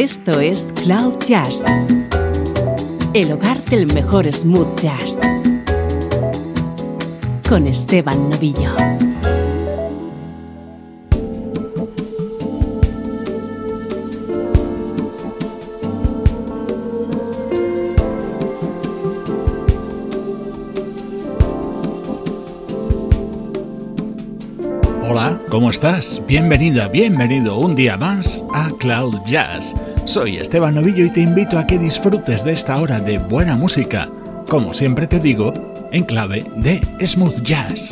Esto es Cloud Jazz, el hogar del mejor smooth jazz, con Esteban Novillo. Hola, ¿cómo estás? Bienvenida, bienvenido un día más a Cloud Jazz. Soy Esteban Novillo y te invito a que disfrutes de esta hora de buena música, como siempre te digo, en clave de smooth jazz.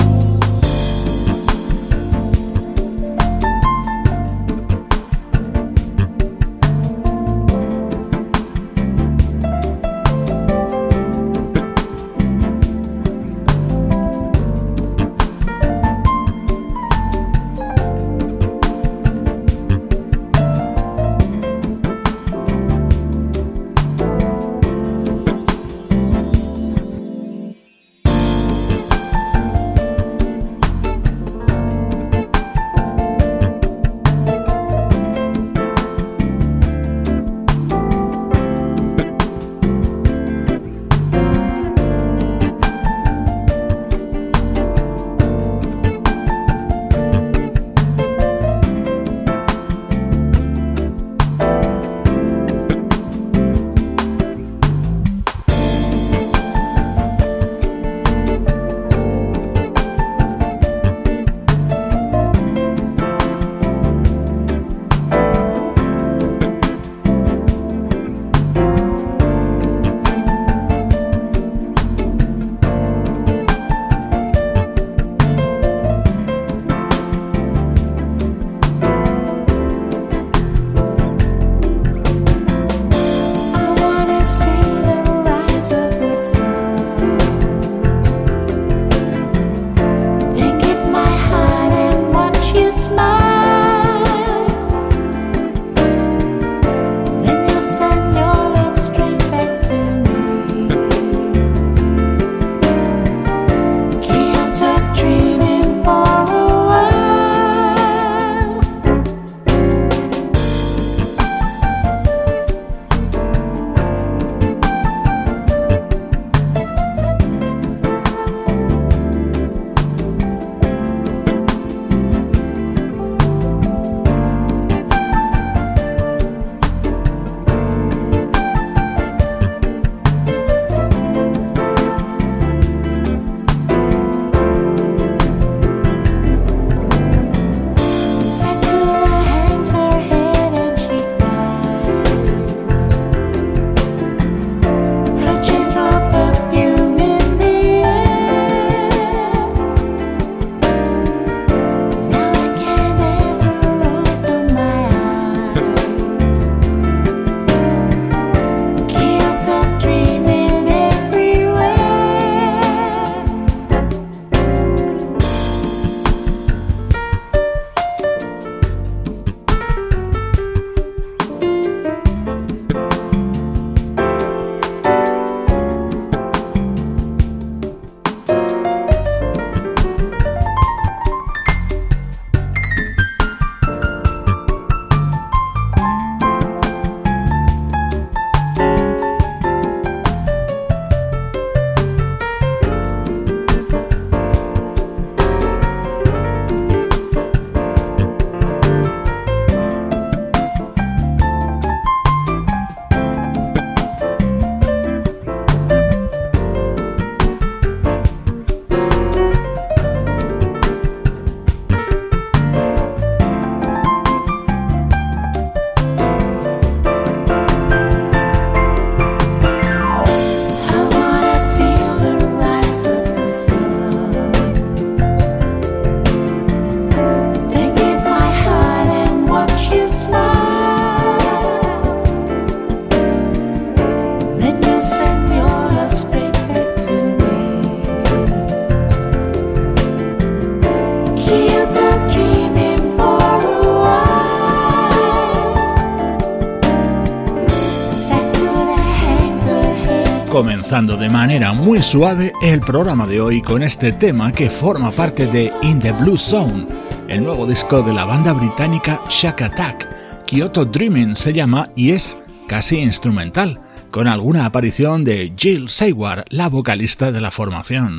Manera muy suave el programa de hoy con este tema que forma parte de In the Blue Zone, el nuevo disco de la banda británica Shack Attack, Kyoto Dreaming se llama y es casi instrumental, con alguna aparición de Jill Sayward, la vocalista de la formación.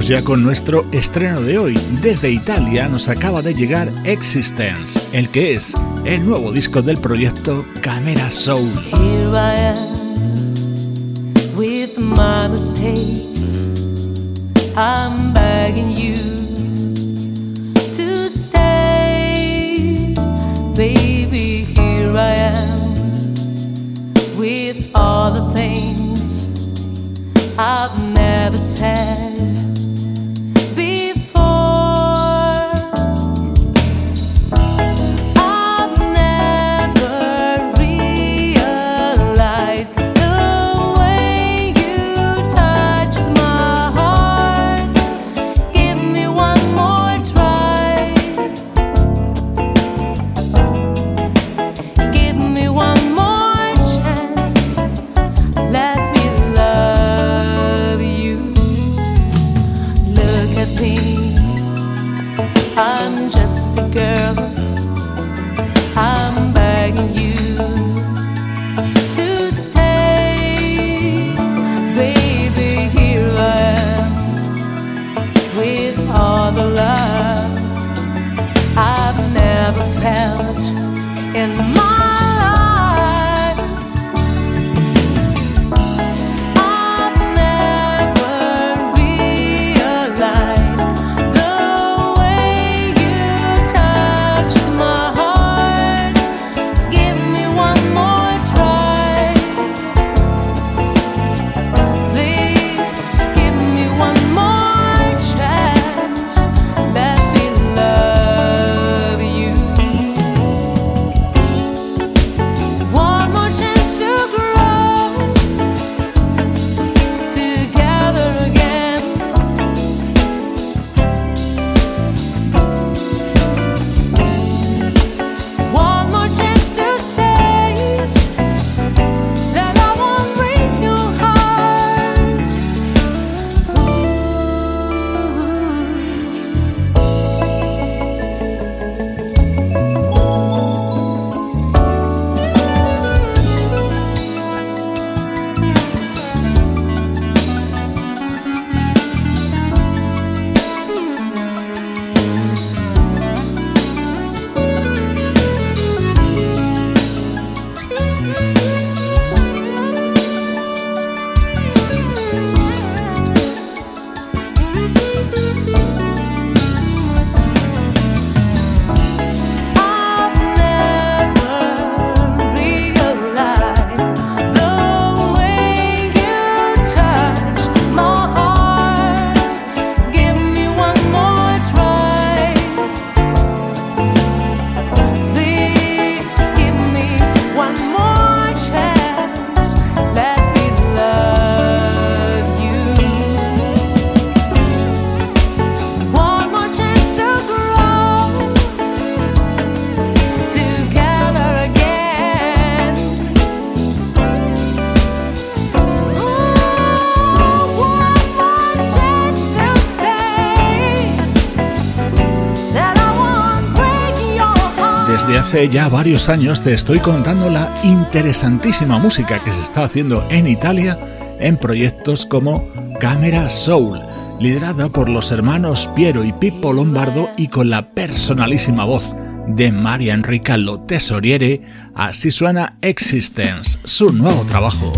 Ya con nuestro estreno de hoy. Desde Italia nos acaba de llegar Existence, el que es el nuevo disco del proyecto Camera Soul. Here I am with my mistakes. I'm begging you to stay, baby. Here I am with all the things I've never said. Hace ya varios años te estoy contando la interesantísima música que se está haciendo en Italia en proyectos como Camera Soul, liderada por los hermanos Piero y Pippo Lombardo y con la personalísima voz de María Enrica Lo Tesoriere, así suena Existence, su nuevo trabajo.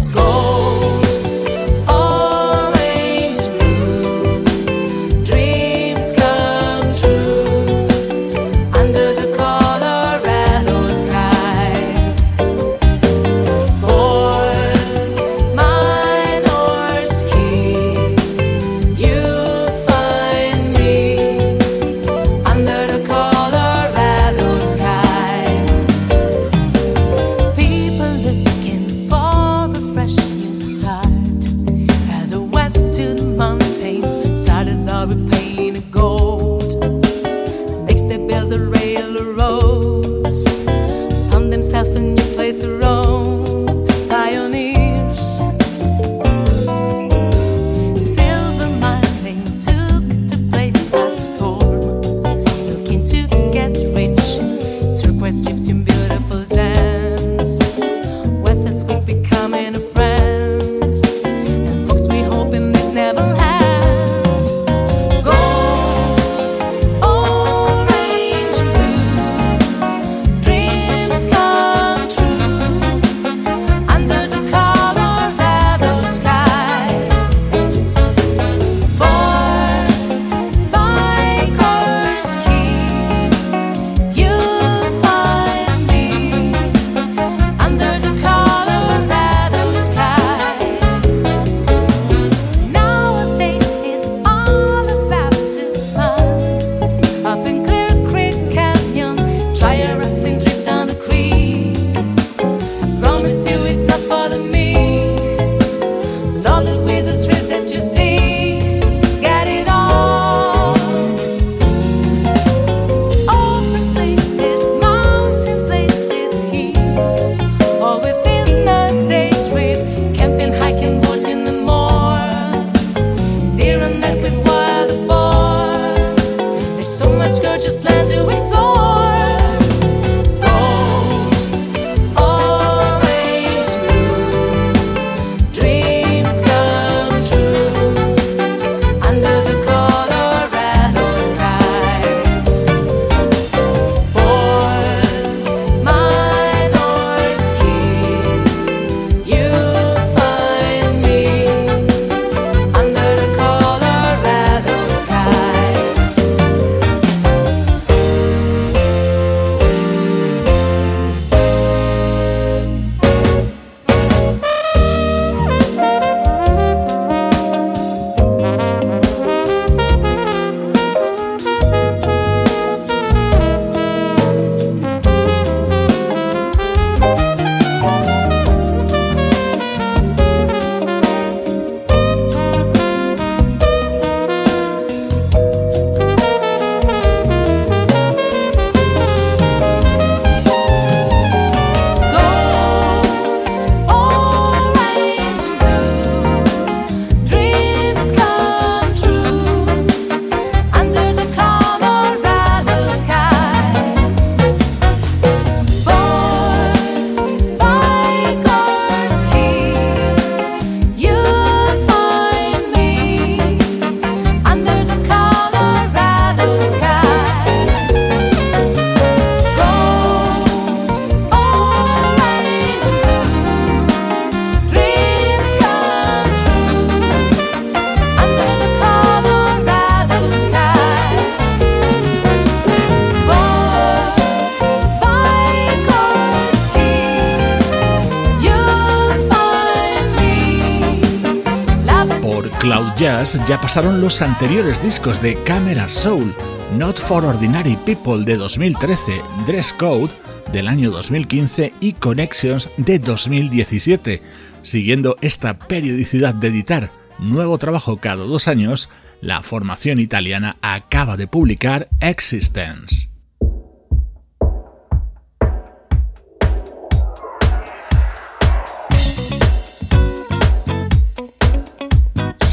Ya pasaron los anteriores discos de Camera Soul, Not for Ordinary People de 2013, Dress Code del año 2015 y Connections de 2017. Siguiendo esta periodicidad de editar nuevo trabajo cada dos años, la formación italiana acaba de publicar Existence.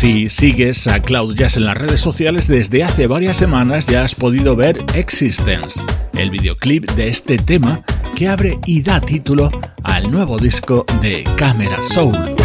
Si sigues a Cloud Jazz en las redes sociales desde hace varias semanas ya has podido ver Existence, el videoclip de este tema que abre y da título al nuevo disco de Camera Soul.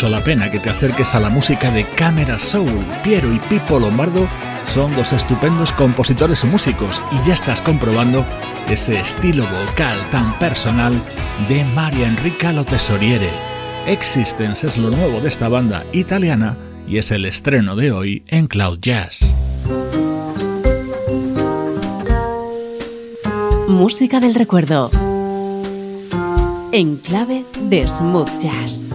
Mucho la pena que te acerques a la música de Camera Soul. Piero y Pipo Lombardo son dos estupendos compositores y músicos y ya estás comprobando ese estilo vocal tan personal de María Enrica Lo Tesoriere. Existence es lo nuevo de esta banda italiana y es el estreno de hoy en Cloud Jazz. Música del recuerdo. En clave de smooth jazz.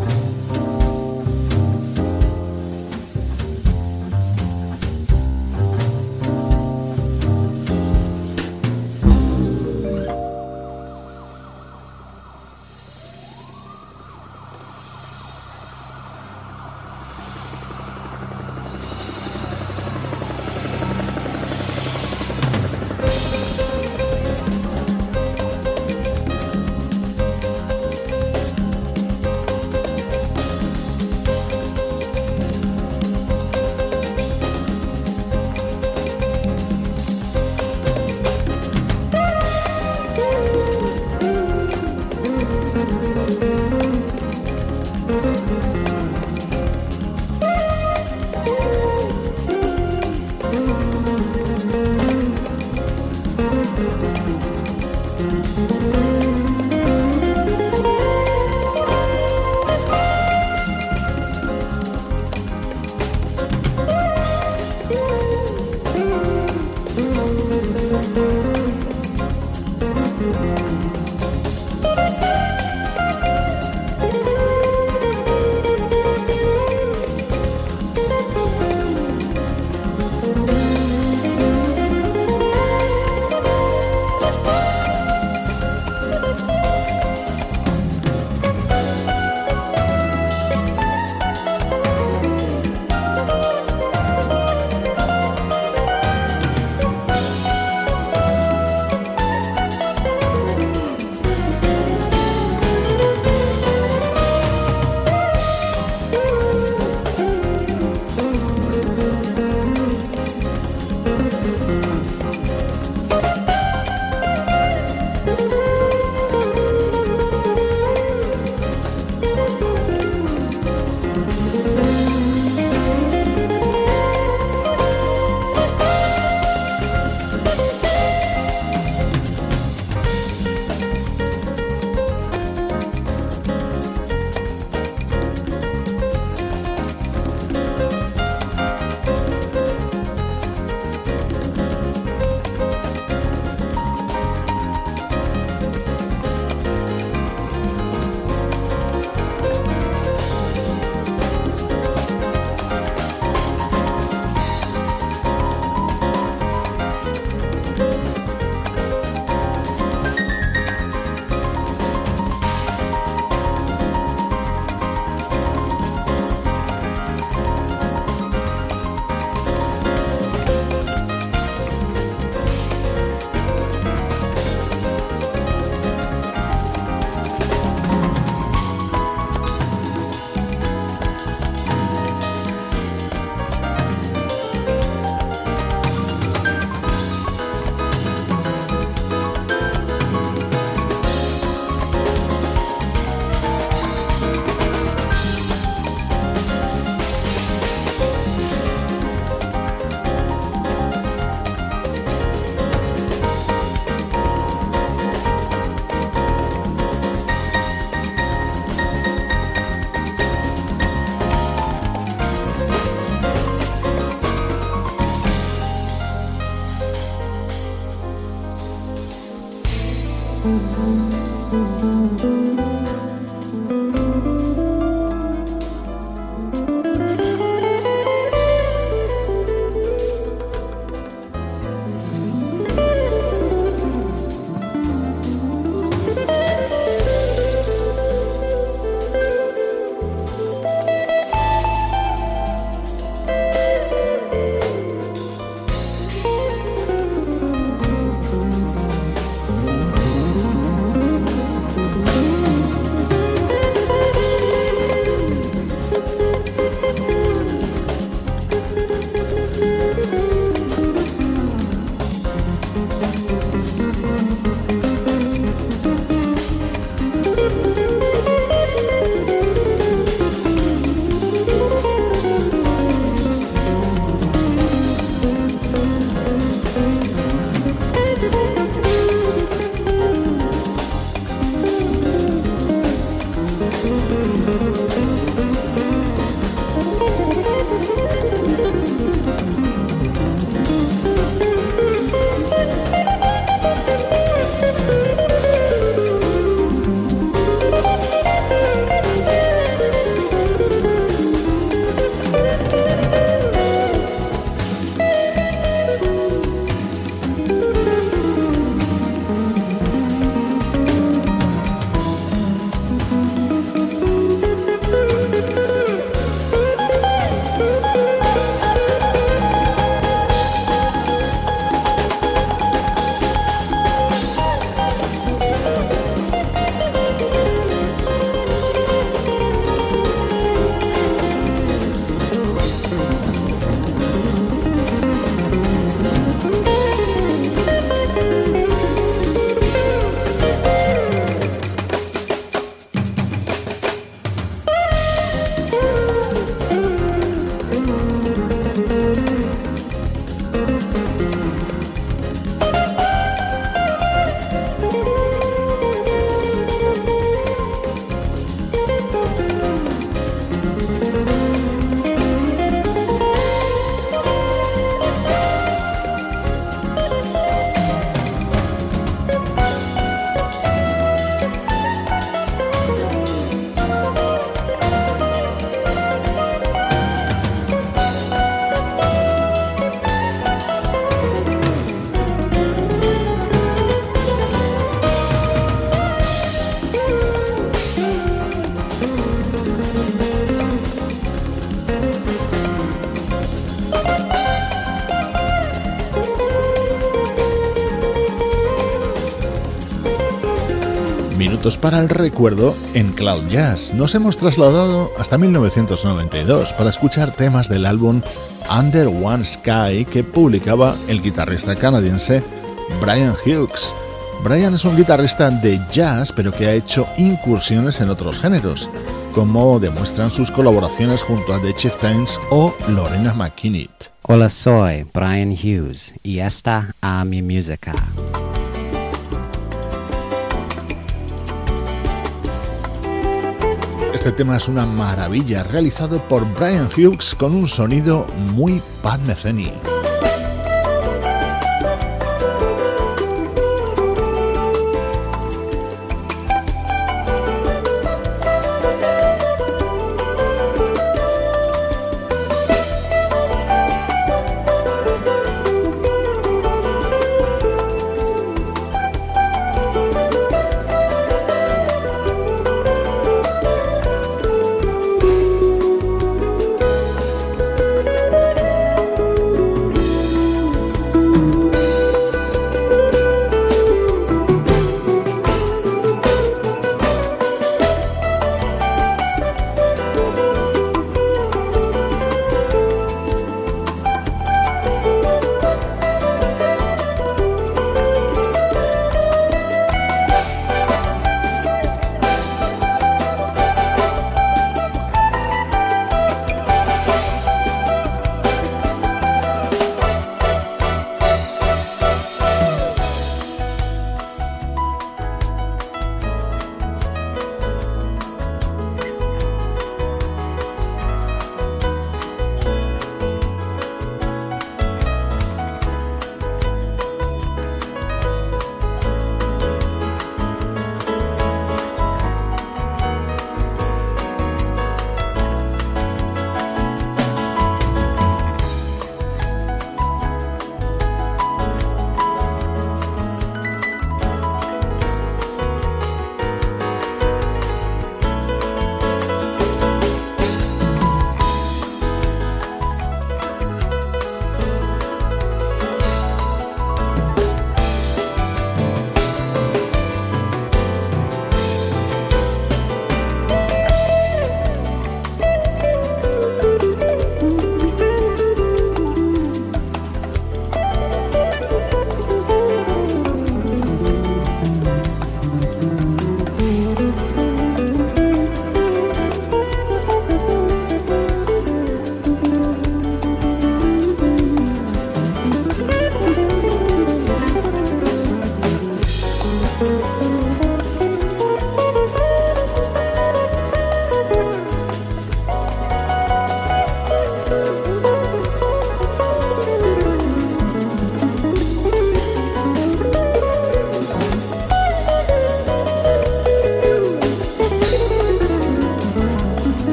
El recuerdo en Cloud Jazz. Nos hemos trasladado hasta 1992 para escuchar temas del álbum Under One Sky que publicaba el guitarrista canadiense Brian Hughes. Brian es un guitarrista de jazz, pero que ha hecho incursiones en otros géneros, como demuestran sus colaboraciones junto a The Chieftains o Lorena McKinney. Hola, soy Brian Hughes y esta a mi música. Este tema es una maravilla, realizado por Brian Hughes con un sonido muy Pat Metheny.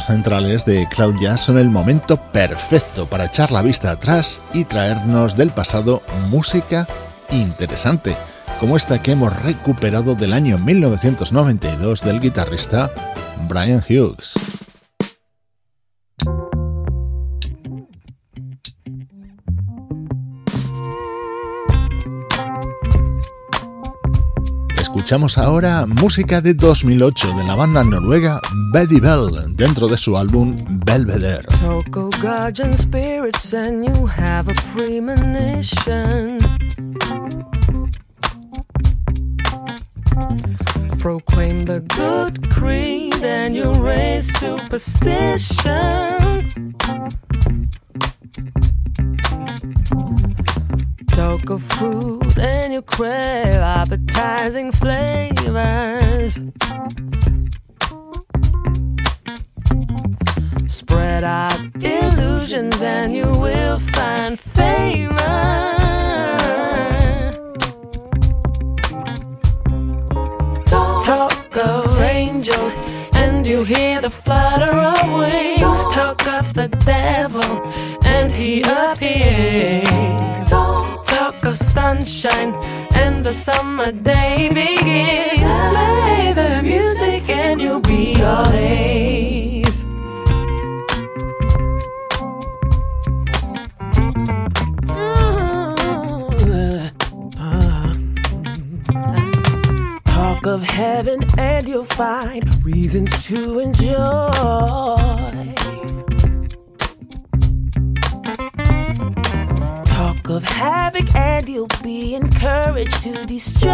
Centrales de Cloud Jazz son el momento perfecto para echar la vista atrás y traernos del pasado música interesante, como esta que hemos recuperado del año 1992 del guitarrista Brian Hughes. Escuchamos ahora música de 2008 de la banda noruega Betty Bell dentro de su álbum Belvedere. Proclaim the good creed and you raise superstition. talk of food crave appetizing flavors. Spread out illusions and you will find favor. Talk of angels and you hear the flutter of wings. Talk of the devil and he appears of sunshine and the summer day begins. Play the music and you'll be all A's. Mm-hmm. Uh, uh, talk of heaven and you'll find reasons to enjoy. Of havoc, and you'll be encouraged to destroy.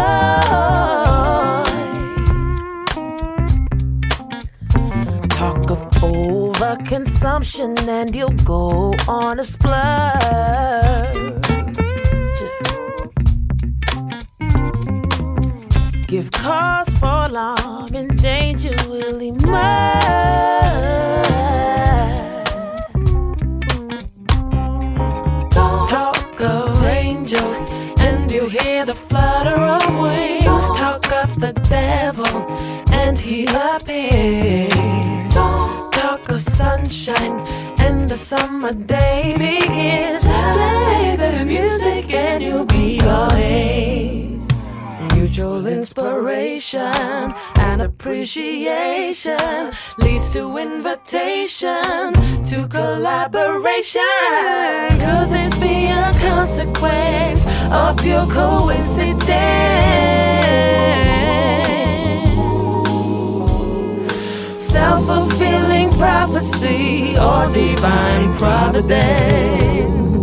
Talk of overconsumption, and you'll go on a splurge. Give cause for alarm, and danger will emerge. The of. Talk of the devil, and he appears. Talk of sunshine, and the summer day begins. Play the music, and you'll be all Mutual inspiration and appreciation leads to invitation to collaboration. Could this be consequence of pure coincidence? Self fulfilling prophecy or divine providence?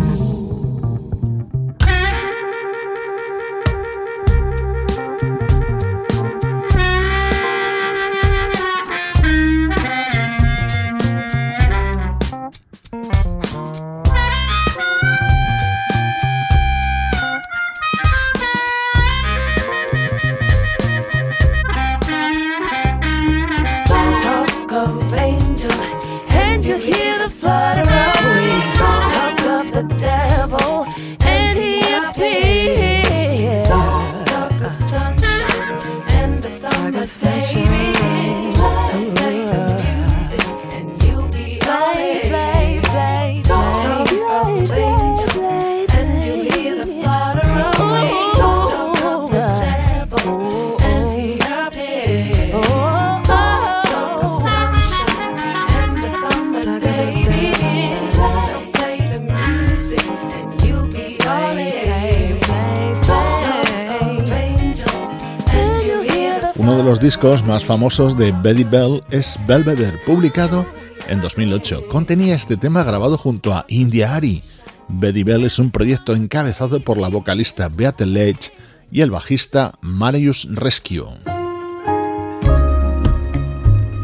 Discos más famosos de Betty Bell es Belvedere, publicado en 2008. Contenía este tema grabado junto a India Ari. Betty Bell es un proyecto encabezado por la vocalista Beate Leitch y el bajista Marius Rescue.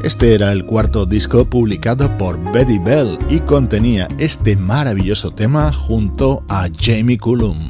Este era el cuarto disco publicado por Betty Bell y contenía este maravilloso tema junto a Jamie Cullum.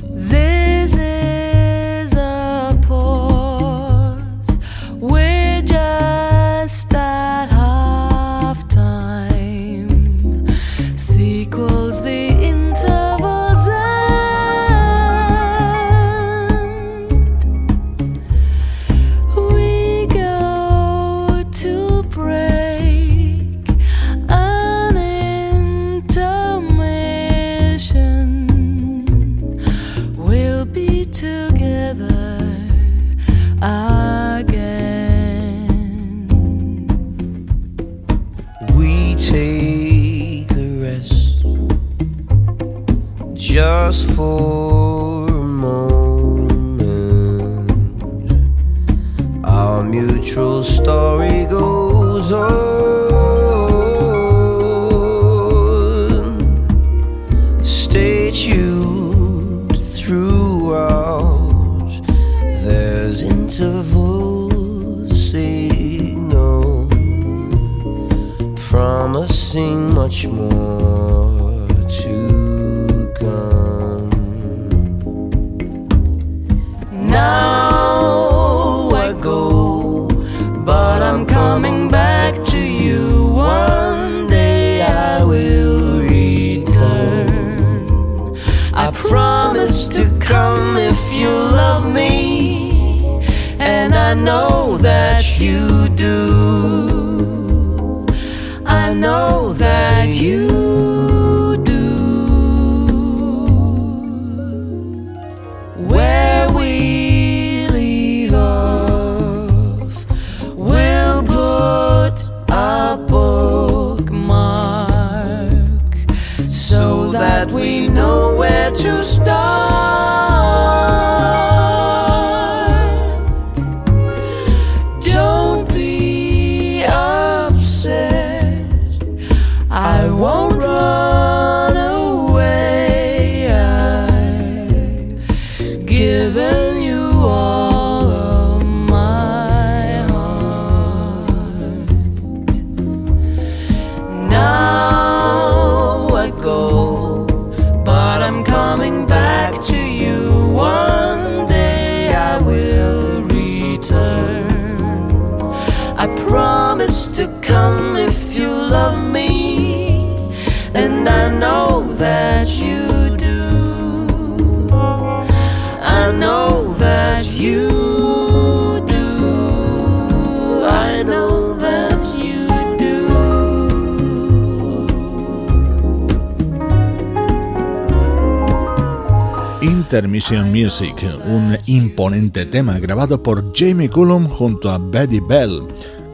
Music, un imponente tema grabado por Jamie Cullum junto a Betty Bell.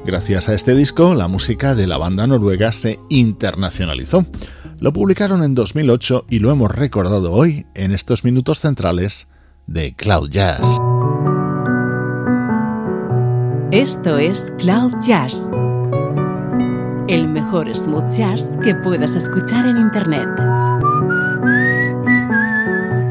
Gracias a este disco, la música de la banda noruega se internacionalizó. Lo publicaron en 2008 y lo hemos recordado hoy en estos minutos centrales de Cloud Jazz. Esto es Cloud Jazz, el mejor smooth jazz que puedas escuchar en Internet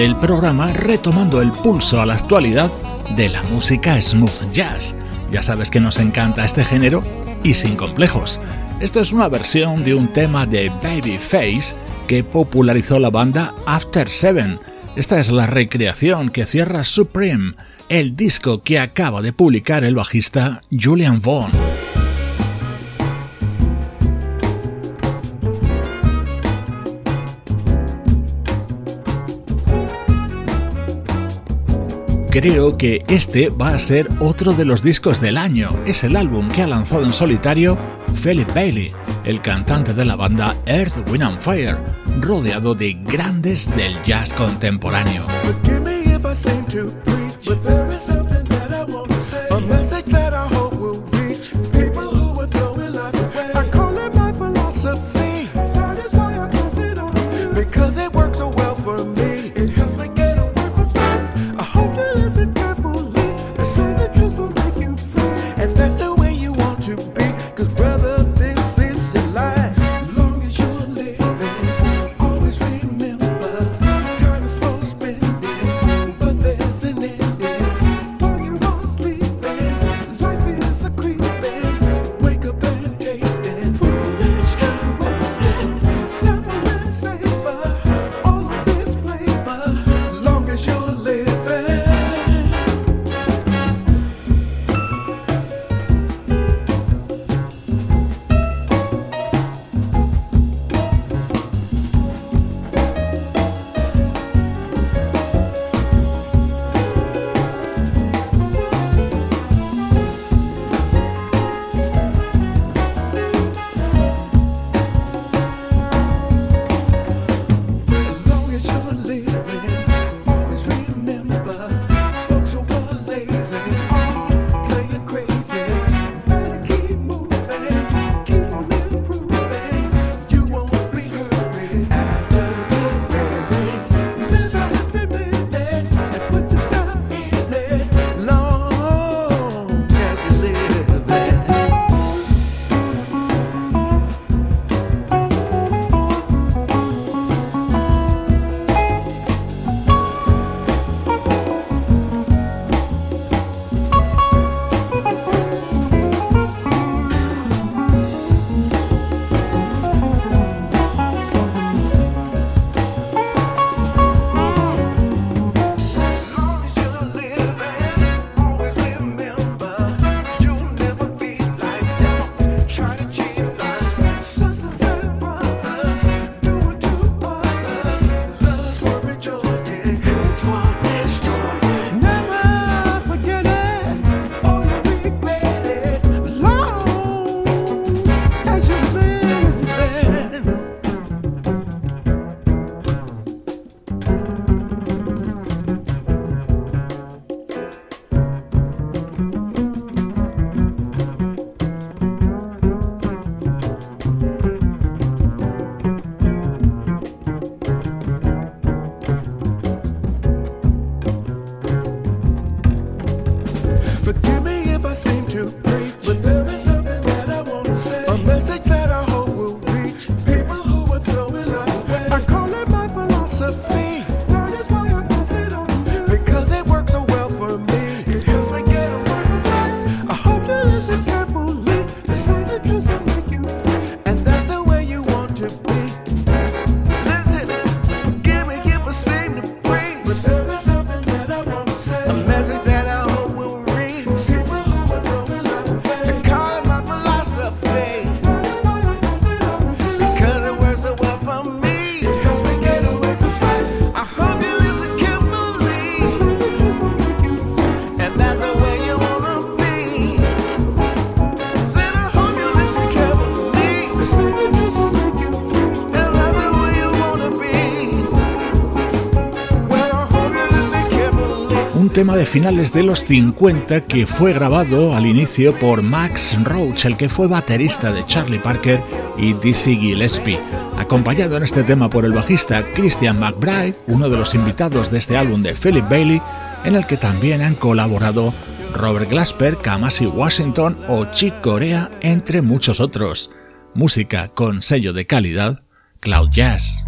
Del programa retomando el pulso a la actualidad de la música smooth jazz. Ya sabes que nos encanta este género y sin complejos. Esto es una versión de un tema de Babyface que popularizó la banda After Seven. Esta es la recreación que cierra Supreme, el disco que acaba de publicar el bajista Julian Vaughn. Creo que este va a ser otro de los discos del año. Es el álbum que ha lanzado en solitario Philip Bailey, el cantante de la banda Earth, Wind and Fire, rodeado de grandes del jazz contemporáneo. Thank you. Tema de finales de los 50 que fue grabado al inicio por Max Roach, el que fue baterista de Charlie Parker y Dizzy Gillespie, acompañado en este tema por el bajista Christian McBride, uno de los invitados de este álbum de Philip Bailey, en el que también han colaborado Robert Glasper, Kamasi Washington o Chick Corea, entre muchos otros. Música con sello de calidad, Cloud Jazz.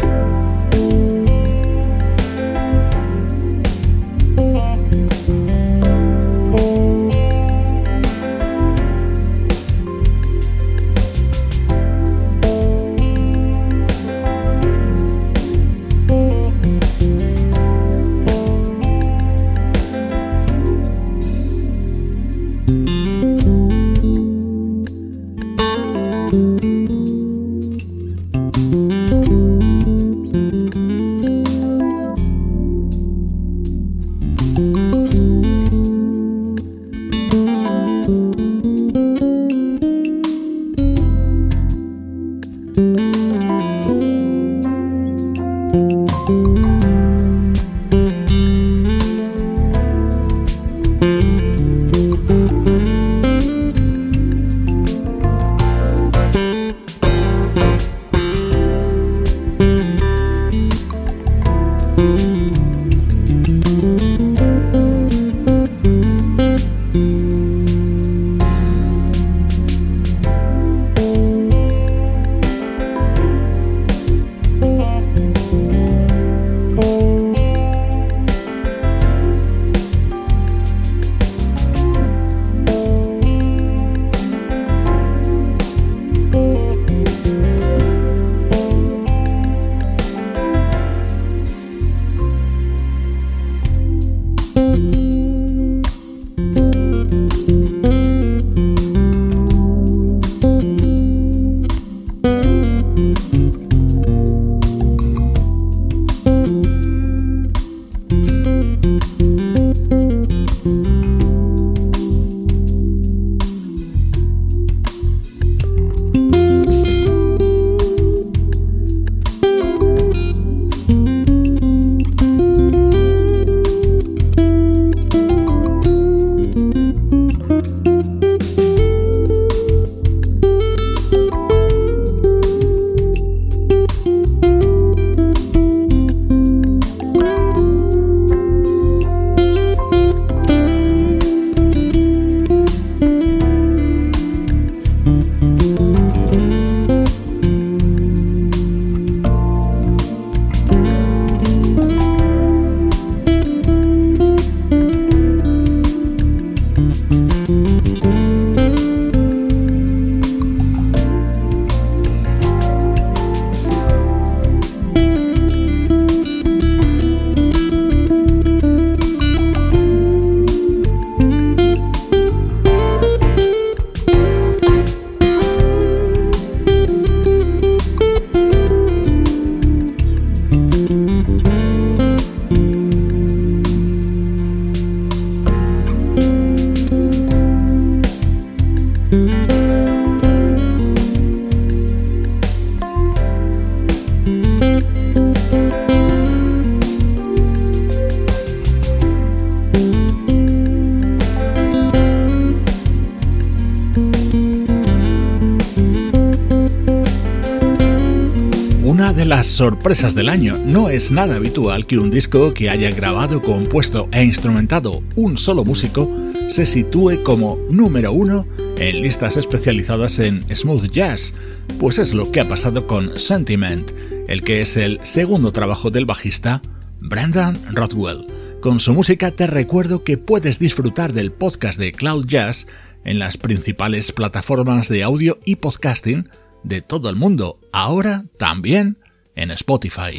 De las sorpresas del año. No es nada habitual que un disco que haya grabado, compuesto e instrumentado un solo músico se sitúe como número uno en listas especializadas en smooth jazz, pues es lo que ha pasado con Sentiment, el que es el segundo trabajo del bajista Brandon Rothwell. Con su música te recuerdo que puedes disfrutar del podcast de Cloud Jazz en las principales plataformas de audio y podcasting de todo el mundo, ahora también en Spotify.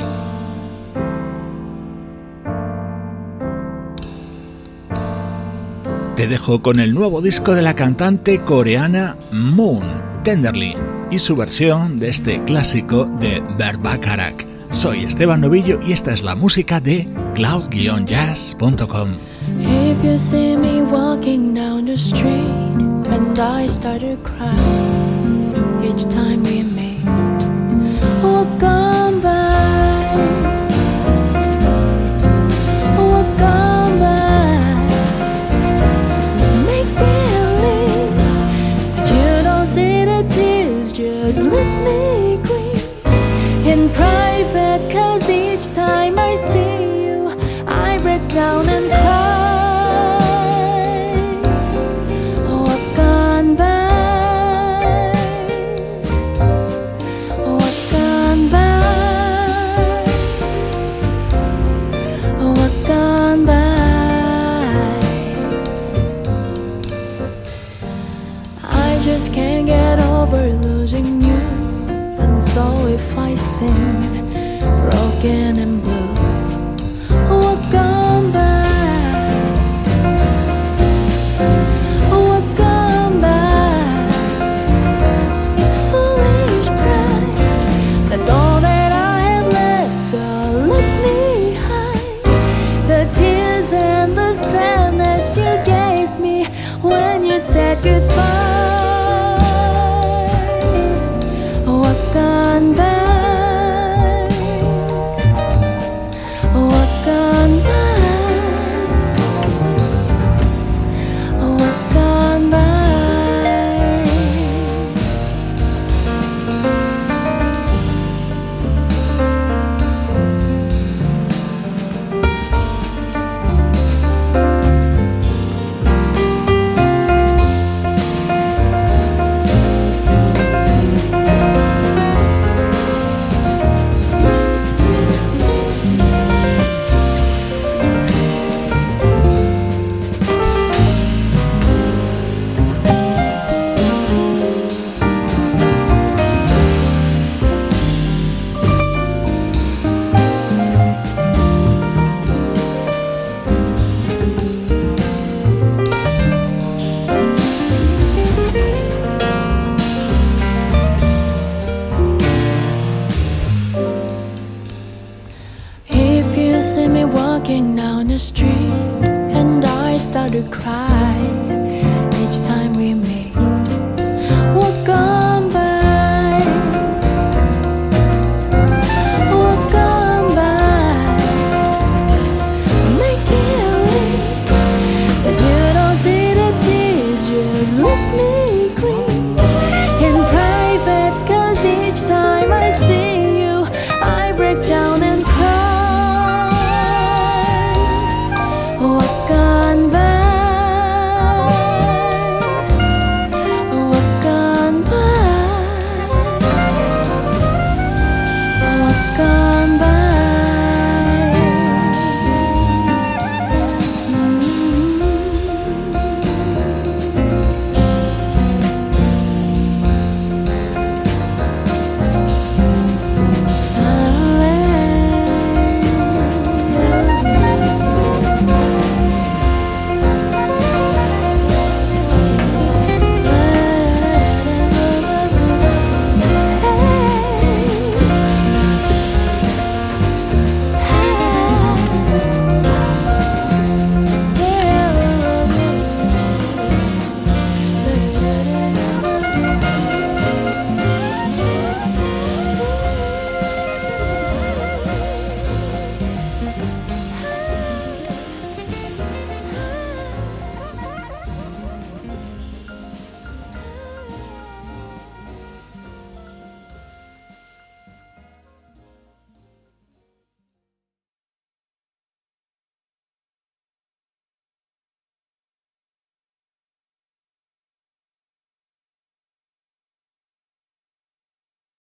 Te dejo con el nuevo disco de la cantante coreana Moon, Tenderly, y su versión de este clásico de Berbakarak. Soy Esteban Novillo y esta es la música de cloud-jazz.com. let me cry in private, cause each time I see you, I break down and cry. Walk on by, walk on by, walk on by. I just can't get so if I sing broken and blue,